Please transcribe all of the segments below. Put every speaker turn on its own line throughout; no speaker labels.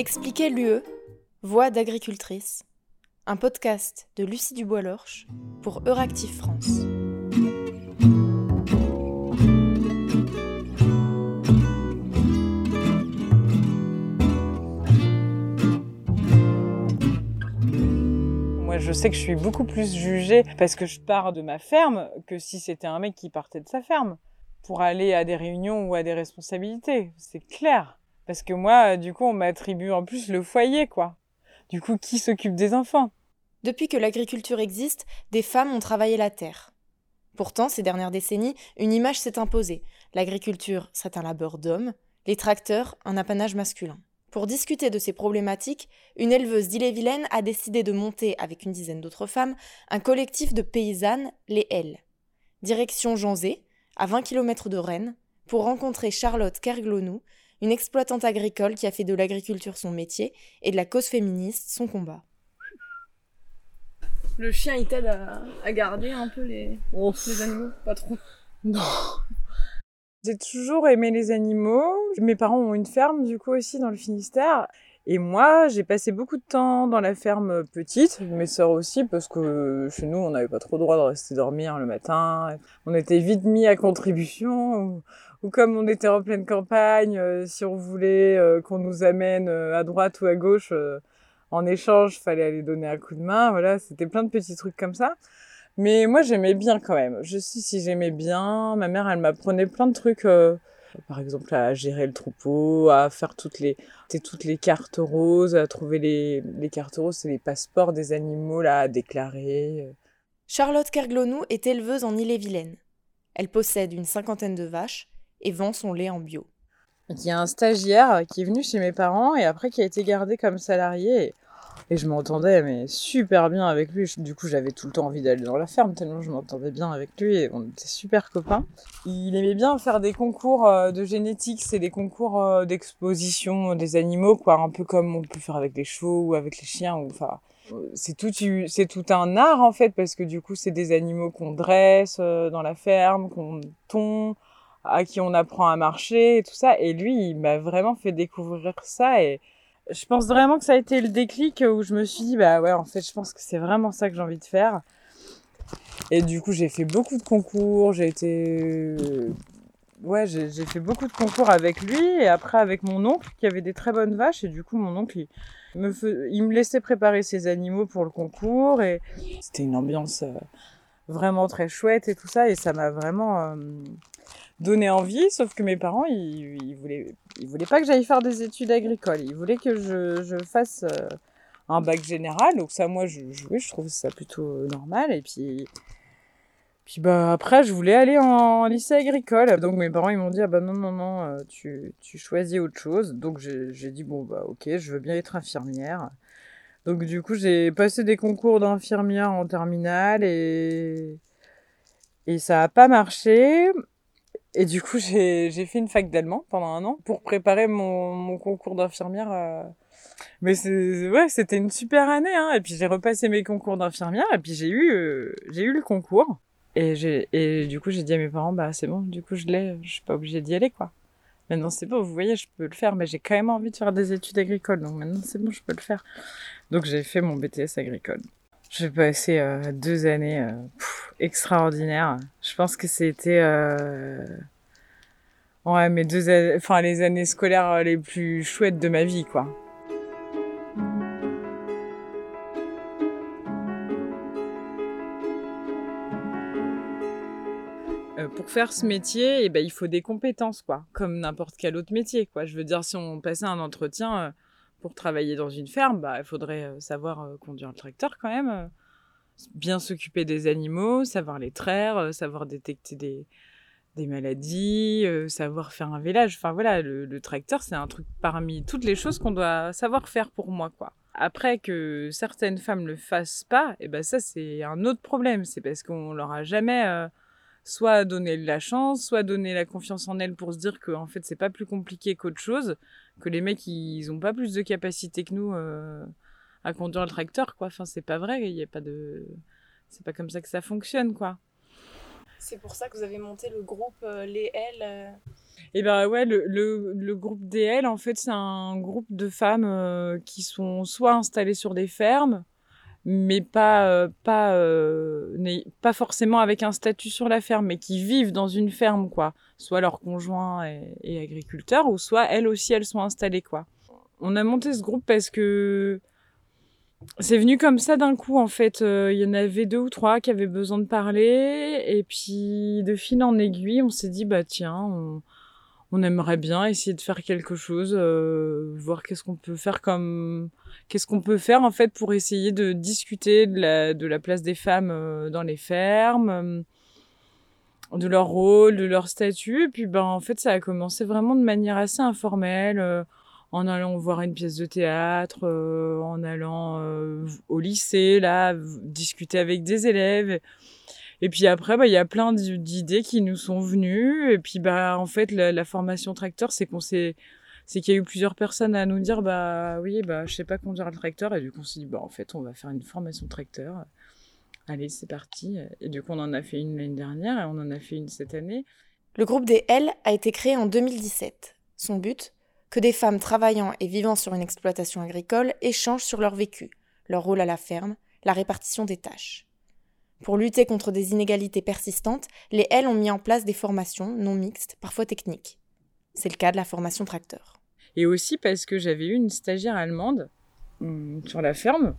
Expliquer l'UE, Voix d'agricultrice, un podcast de Lucie Dubois-Lorche pour Euractiv France.
Moi, je sais que je suis beaucoup plus jugée parce que je pars de ma ferme que si c'était un mec qui partait de sa ferme pour aller à des réunions ou à des responsabilités. C'est clair. Parce que moi, du coup, on m'attribue en plus le foyer, quoi. Du coup, qui s'occupe des enfants?
Depuis que l'agriculture existe, des femmes ont travaillé la terre. Pourtant, ces dernières décennies, une image s'est imposée. L'agriculture serait un labeur d'hommes, les tracteurs un apanage masculin. Pour discuter de ces problématiques, une éleveuse d'Ille-et-Vilaine a décidé de monter, avec une dizaine d'autres femmes, un collectif de paysannes, les L. Direction Janzé, à 20 km de Rennes, pour rencontrer Charlotte Kerglonou, une exploitante agricole qui a fait de l'agriculture son métier et de la cause féministe son combat.
Le chien, il t'aide à, garder un peu les, les animaux Pas trop.
Non. J'ai toujours aimé les animaux. Mes parents ont une ferme du coup aussi dans le Finistère. Et moi, j'ai passé beaucoup de temps dans la ferme petite, mes sœurs aussi, parce que chez nous, on n'avait pas trop le droit de rester dormir le matin. On était vite mis à contribution, ou, comme on était en pleine campagne, euh, si on voulait euh, qu'on nous amène euh, à droite ou à gauche, en échange, fallait aller donner un coup de main. Voilà, c'était plein de petits trucs comme ça. Mais moi, j'aimais bien quand même. Je sais si j'aimais bien. Ma mère, elle m'apprenait plein de trucs. Par exemple, à gérer le troupeau, à faire toutes les, toutes les cartes roses, à trouver les, les cartes roses, c'est les passeports des animaux là à déclarer.
Charlotte Kerglonou est éleveuse en Ille-et-Vilaine. Elle possède une cinquantaine de vaches et vend son lait en bio.
Il y a un stagiaire qui est venu chez mes parents et après qui a été gardé comme salarié. Et je m'entendais mais super bien avec lui. Du coup, j'avais tout le temps envie d'aller dans la ferme tellement je m'entendais bien avec lui et on était super copains. Il aimait bien faire des concours euh, de génétique, c'est des concours euh, d'exposition des animaux, quoi, un peu comme on peut faire avec les chevaux ou avec les chiens. Enfin, c'est tout, c'est tout un art en fait parce que du coup, c'est des animaux qu'on dresse euh, dans la ferme, qu'on tond à qui on apprend à marcher et tout ça. Et lui, il m'a vraiment fait découvrir ça et je pense vraiment que ça a été le déclic où je me suis dit, bah ouais, en fait, je pense que c'est vraiment ça que j'ai envie de faire. Et du coup, j'ai fait beaucoup de concours, j'ai été. Ouais, j'ai fait beaucoup de concours avec lui et après avec mon oncle qui avait des très bonnes vaches. Et du coup, mon oncle, il me, il me laissait préparer ses animaux pour le concours et c'était une ambiance euh, vraiment très chouette et tout ça. Et ça m'a vraiment. Euh, donné envie, sauf que mes parents, ils, voulaient, ils voulaient pas que j'aille faire des études agricoles. Ils voulaient que je, fasse euh, un bac général. Donc ça, moi, je, je, je trouve ça plutôt normal. Et puis, puis bah après, je voulais aller en lycée agricole. Donc mes parents, ils m'ont dit, ah bah non, non, non, euh, tu, tu choisis autre chose. Donc j'ai dit, bon, bah ok, je veux bien être infirmière. Donc du coup, j'ai passé des concours d'infirmière en terminale et... Et ça a pas marché. Et du coup, j'ai fait une fac d'allemand pendant un an pour préparer mon, mon concours d'infirmière. Euh. Mais ouais, c'était une super année. Hein. Et puis j'ai repassé mes concours d'infirmière et puis j'ai eu, euh, j'ai eu le concours. Et, et du coup, j'ai dit à mes parents, bah c'est bon, du coup je l'ai, je suis pas obligée d'y aller quoi. Maintenant c'est bon, vous voyez, je peux le faire, mais j'ai quand même envie de faire des études agricoles, donc maintenant c'est bon, je peux le faire. Donc j'ai fait mon BTS agricole. J'ai passé euh, deux années euh, extraordinaires. Je pense que c'était euh, ouais mes deux enfin les années scolaires les plus chouettes de ma vie quoi. pour faire ce métier, eh ben, il faut des compétences, quoi, comme n'importe quel autre métier, quoi. Je veux dire, si on passait un entretien, pour travailler dans une ferme, bah, il faudrait euh, savoir euh, conduire le tracteur quand même, euh, bien s'occuper des animaux, savoir les traire, savoir détecter des, des maladies, savoir faire un village. Enfin voilà, le, tracteur, c'est un truc parmi toutes les choses qu'on doit savoir faire pour moi, quoi. Après que certaines femmes le fassent pas, et eh ben ça c'est un autre problème. C'est parce qu'on leur a jamais soit donné la chance, soit donné la confiance en elles pour se dire que en fait c'est pas plus compliqué qu'autre chose, que les mecs ils ont pas plus de capacité que nous euh, à conduire le tracteur quoi. Enfin c'est pas vrai, il y a pas de, c'est pas comme ça que ça fonctionne quoi.
C'est pour ça que vous avez monté le groupe euh, Les L. Euh.
Et ben ouais, le, le, le, groupe DL, en fait, c'est un groupe de femmes euh, qui sont soit installées sur des fermes, mais pas euh, pas euh, pas forcément avec un statut sur la ferme, mais qui vivent dans une ferme quoi. Soit leur conjoint est, agriculteur, ou soit elles aussi elles sont installées quoi. On a monté ce groupe parce que c'est venu comme ça d'un coup en fait. Il y en avait deux ou trois qui avaient besoin de parler et puis de fil en aiguille, on s'est dit bah tiens, on, on aimerait bien essayer de faire quelque chose, euh, voir qu'est-ce qu'on peut faire comme, qu'est-ce qu'on peut faire en fait pour essayer de discuter de la, place des femmes euh, dans les fermes, euh, de leur rôle, de leur statut. Et puis ben en fait ça a commencé vraiment de manière assez informelle, en allant voir une pièce de théâtre, en allant au lycée là, discuter avec des élèves. Et puis après, bah, il y a plein d'idées qui nous sont venues. Et puis, bah, en fait, la, formation tracteur, c'est qu'on s'est, c'est qu'il y a eu plusieurs personnes à nous dire, bah, oui, bah, je sais pas conduire le tracteur. Et du coup, on s'est dit, bah, en fait, on va faire une formation tracteur. Allez, c'est parti. Et du coup, on en a fait une l'année dernière et on en a fait une cette année.
Le groupe des L a été créé en 2017. Son but Que des femmes travaillant et vivant sur une exploitation agricole échangent sur leur vécu, leur rôle à la ferme, la répartition des tâches. Pour lutter contre des inégalités persistantes, les L ont mis en place des formations non mixtes, parfois techniques. C'est le cas de la formation tracteur.
Et aussi parce que j'avais eu une stagiaire allemande hum, sur la ferme.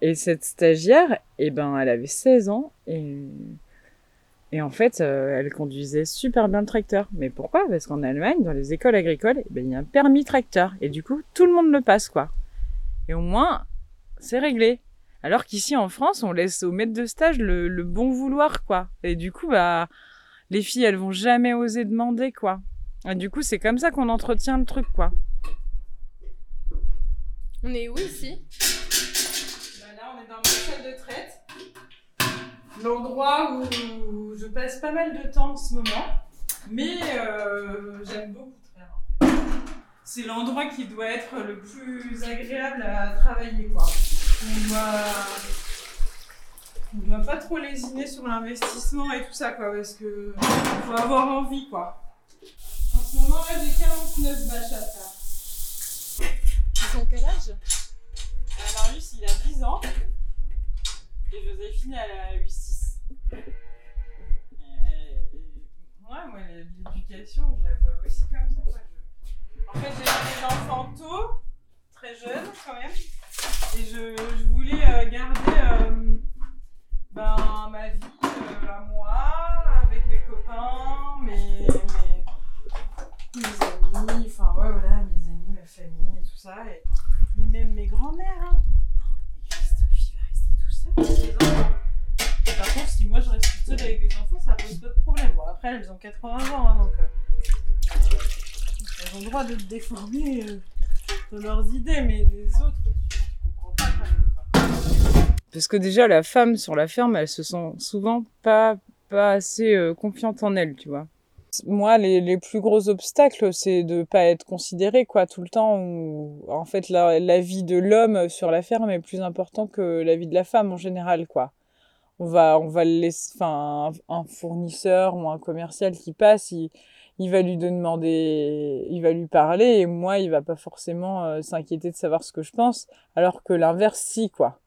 Et cette stagiaire, eh ben, elle avait 16 ans et, et en fait, euh, elle conduisait super bien le tracteur. Mais pourquoi? Parce qu'en Allemagne, dans les écoles agricoles, eh ben, il y a un permis tracteur. Et du coup, tout le monde le passe, quoi. Et au moins, c'est réglé. Alors qu'ici en France, on laisse au maître de stage le, bon vouloir, quoi. Et du coup, bah, les filles, elles vont jamais oser demander, quoi. Et du coup, c'est comme ça qu'on entretient le truc, quoi.
On est où ici?
Bah Là, on est dans ma salle de traite. L'endroit où je passe pas mal de temps en ce moment. Mais euh, j'aime beaucoup faire. C'est l'endroit qui doit être le plus agréable à travailler, quoi on doit, on doit pas trop lésiner sur l'investissement et tout ça, quoi, parce que faut avoir envie, quoi. En ce moment, là, j'ai 49 bâches à faire.
Ils ont quel âge?
Euh, Marius, il a 10 ans. Et Joséphine, elle a 8-6. Ouais, moi, l'éducation, je la vois aussi comme ça. Quoi. En fait, Et je, voulais euh, garder euh, ben, ma vie euh, à moi, avec mes copains, mes, mes, amis, enfin ouais, voilà, mes amis, ma famille et tout ça. Et, même mes grands-mères. Hein. Et Christophe, il va rester tout seul avec les enfants. par contre, si moi je reste toute seule avec les enfants, ça pose pas de problème. Bon, après, elles ont 80 ans, hein, donc elles ont le droit de déformer de leurs idées, mais les autres, parce que déjà, la femme sur la ferme, elle se sent souvent pas, pas assez euh, confiante en elle, tu vois. Moi, les, les plus gros obstacles, c'est de pas être considérée, quoi, tout le temps. En fait, la, la vie de l'homme sur la ferme est plus importante que la vie de la femme en général, quoi. On va, on va laisser, enfin, un, fournisseur ou un commercial qui passe, il, il va lui demander, il va lui parler, et moi, il va pas forcément euh, s'inquiéter de savoir ce que je pense, alors que l'inverse, si, quoi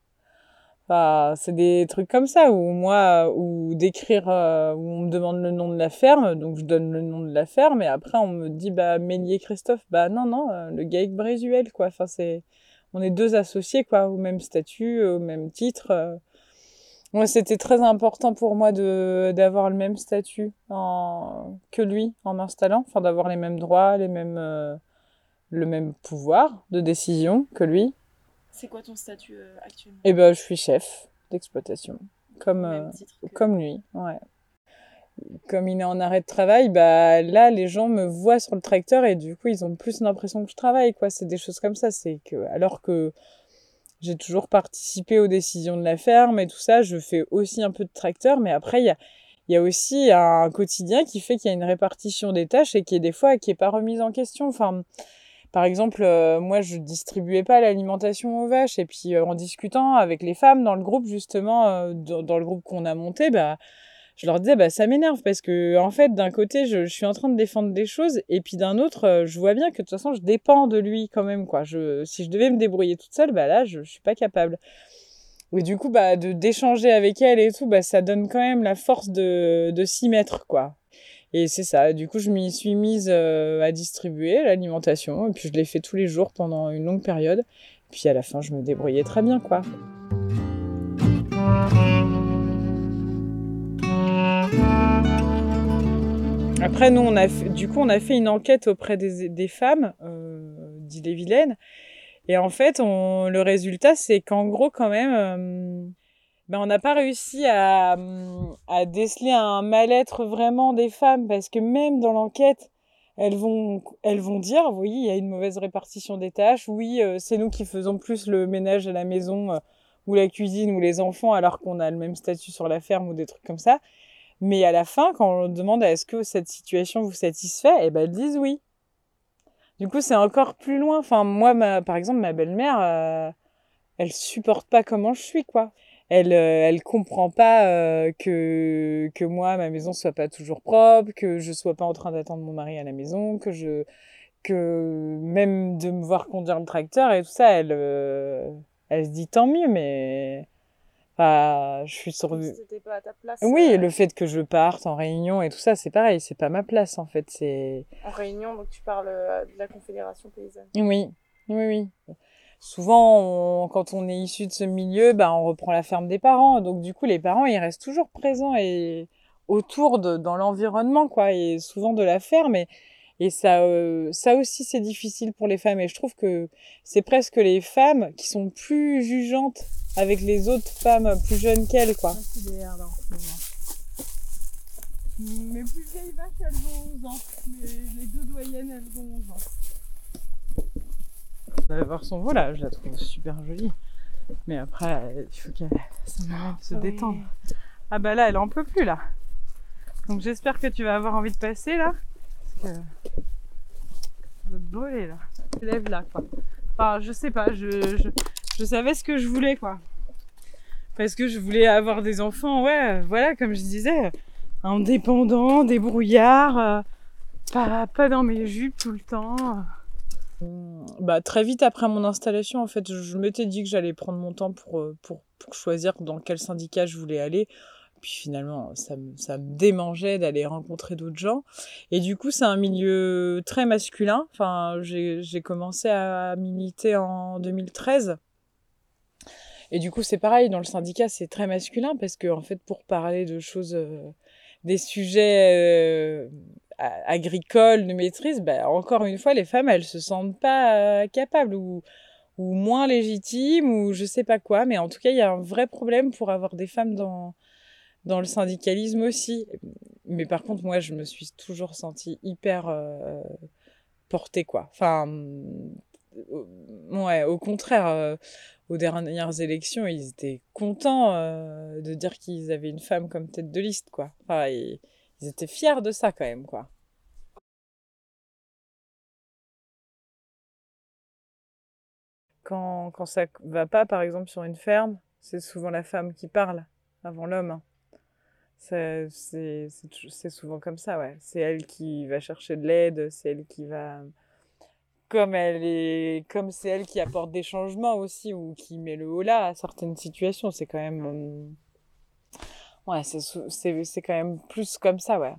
c'est des trucs comme ça où moi, ou d'écrire, euh, où on me demande le nom de la ferme, donc je donne le nom de la ferme, et après on me dit bah Mélier Christophe, bah non non, euh, le GAEC Brésuel quoi. Enfin c'est, on est deux associés quoi, au même statut, au même titre. Euh. Moi c'était très important pour moi de d'avoir le même statut que lui en m'installant, enfin d'avoir les mêmes droits, les mêmes le même pouvoir de décision que lui
c'est quoi ton statut euh, actuellement
Eh ben, je suis chef d'exploitation, comme euh, comme lui, ouais. Comme il est en arrêt de travail, bah là, les gens me voient sur le tracteur et du coup, ils ont plus l'impression que je travaille, quoi. C'est des choses comme ça. C'est que, alors que j'ai toujours participé aux décisions de la ferme et tout ça, je fais aussi un peu de tracteur, mais après, il y a, y a aussi un quotidien qui fait qu'il y a une répartition des tâches et qui est des fois qui est pas remise en question. Enfin, par exemple, euh, moi, je distribuais pas l'alimentation aux vaches, et puis euh, en discutant avec les femmes dans le groupe, justement, euh, dans, le groupe qu'on a monté, bah, je leur disais, bah, ça m'énerve parce que, en fait, d'un côté, je, suis en train de défendre des choses et puis d'un autre, je vois bien que de toute façon, je dépends de lui quand même, quoi. Si je devais me débrouiller toute seule, bah là, je, je suis pas capable. Et du coup, bah, d'échanger avec elle et tout, ça donne quand même la force de, de s'y mettre, quoi. Et c'est ça. Du coup, je m'y suis mise euh, à distribuer l'alimentation et puis je l'ai fait tous les jours pendant une longue période. Puis à la fin, je me débrouillais très bien, quoi. Après, nous, on a du coup, on a fait une enquête auprès des, femmes euh, d'Ille-et-Vilaine. Et en fait, le résultat, c'est qu'en gros, quand même, euh, ben, on n'a pas réussi à, à déceler un mal-être vraiment des femmes parce que même dans l'enquête, elles vont, elles vont dire, oui, il y a une mauvaise répartition des tâches, oui, euh, c'est nous qui faisons plus le ménage à la maison euh, ou la cuisine ou les enfants alors qu'on a le même statut sur la ferme ou des trucs comme ça. Mais à la fin, quand on demande est-ce que cette situation vous satisfait, eh ben elles disent oui. Du coup, c'est encore plus loin. Enfin, moi, par exemple, ma belle-mère, euh, elle supporte pas comment je suis, quoi elle euh, elle comprend pas euh, que que moi ma maison soit pas toujours propre, que je sois pas en train d'attendre mon mari à la maison, que je que même de me voir conduire le tracteur et tout ça, elle euh, elle se dit tant mieux mais enfin, je suis sur
C'était pas à ta place.
Oui, le fait que je parte en réunion et tout ça, c'est pareil, c'est pas ma place en fait, c'est
En réunion, donc tu parles de la Confédération paysanne.
Oui. Oui oui souvent, quand on est issu de ce milieu, bah, on reprend la ferme des parents. Donc, du coup, les parents, ils restent toujours présents et autour de, dans l'environnement, quoi, et souvent de la ferme. Et, ça, euh, ça aussi, c'est difficile pour les femmes. Et je trouve que c'est presque les femmes qui sont plus jugeantes avec les autres femmes plus jeunes qu'elles, quoi.
Mes plus vieilles vaches, elles ont 11 ans. Les, les deux doyennes, elles ont 11 ans
voir son voilà, je la trouve super jolie. Mais après, il faut qu'elle se ah détendre. Ah bah là, elle en peut plus là. Donc j'espère que tu vas avoir envie de passer là. Parce que je vais te brûler là. Lève là quoi. Enfin, je sais pas, je, je, je savais ce que je voulais quoi. Parce que je voulais avoir des enfants, ouais, voilà, comme je disais, indépendants, débrouillards, euh, pas, pas dans mes jupes tout le temps. Bah, très vite après mon installation, en fait, je m'étais dit que j'allais prendre mon temps pour, euh, pour, pour, choisir dans quel syndicat je voulais aller. Puis finalement, ça me, ça me démangeait d'aller rencontrer d'autres gens. Et du coup, c'est un milieu très masculin. Enfin, j'ai commencé à militer en 2013. Et du coup, c'est pareil, dans le syndicat, c'est très masculin parce que, en fait, pour parler de choses, euh, des sujets euh, agricole de maîtrise, bah, encore une fois, les femmes, elles se sentent pas euh, capables ou, ou moins légitimes ou je sais pas quoi. Mais en tout cas, il y a un vrai problème pour avoir des femmes dans, dans le syndicalisme aussi. Mais par contre, moi, je me suis toujours sentie hyper euh, portée, quoi. Enfin, euh, ouais, au contraire, aux dernières élections, ils étaient contents de dire qu'ils avaient une femme comme tête de liste, quoi. Ils étaient fiers de ça quand même, quoi. Quand, quand ça va pas, par exemple, sur une ferme, c'est souvent la femme qui parle avant l'homme. Hein. C'est souvent comme ça, ouais. C'est elle qui va chercher de l'aide, c'est elle qui va comme elle est comme c'est elle qui apporte des changements aussi ou qui met le haut là à certaines situations c'est quand même hum, ouais, c'est quand même plus comme ça, ouais.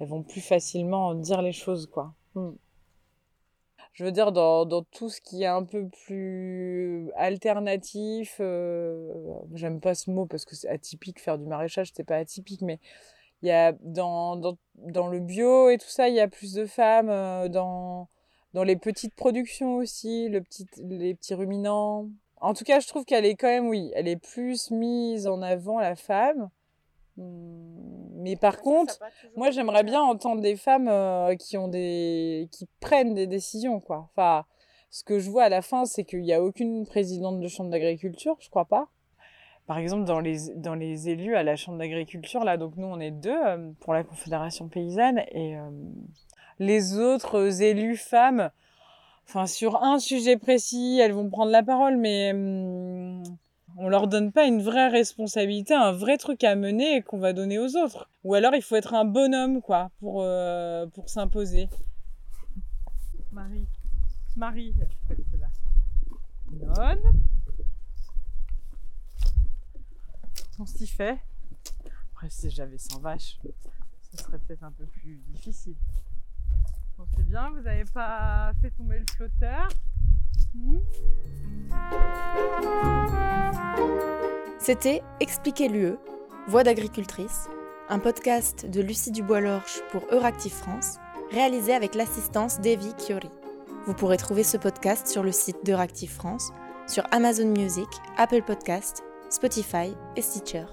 Elles vont plus facilement dire les choses, quoi. Hmm. Je veux dire, dans, dans, tout ce qui est un peu plus alternatif, euh, j'aime pas ce mot parce que c'est atypique, faire du maraîchage, c'est pas atypique, mais il y a dans, dans, dans, le bio et tout ça, il y a plus de femmes, euh, dans, dans les petites productions aussi, le petit, les petits ruminants. En tout cas, je trouve qu'elle est quand même, oui, elle est plus mise en avant, la femme. Mmh, mais par contre, moi j'aimerais bien entendre des femmes euh, qui ont des qui prennent des décisions quoi. Enfin, ce que je vois à la fin, c'est qu'il n'y a aucune présidente de chambre d'agriculture, je crois pas. Par exemple, dans les dans les élus à la chambre d'agriculture là, donc nous on est deux euh, pour la Confédération paysanne et euh, les autres élus femmes, enfin sur un sujet précis, elles vont prendre la parole, mais mmh, On leur donne pas une vraie responsabilité, un vrai truc à mener qu'on va donner aux autres. Ou alors il faut être un bonhomme, quoi, pour, euh, s'imposer. Marie. Marie. Non. On s'y fait. Après, si j'avais 100 vaches, ce serait peut-être un peu plus difficile. C'est bien, vous n'avez pas fait tomber le flotteur.
C'était Expliquer l'UE, Voix d'agricultrice, un podcast de Lucie Dubois-Lorche pour Euractiv France, réalisé avec l'assistance d'Evie Chiori. Vous pourrez trouver ce podcast sur le site d'Euractiv France, sur Amazon Music, Apple Podcast, Spotify et Stitcher.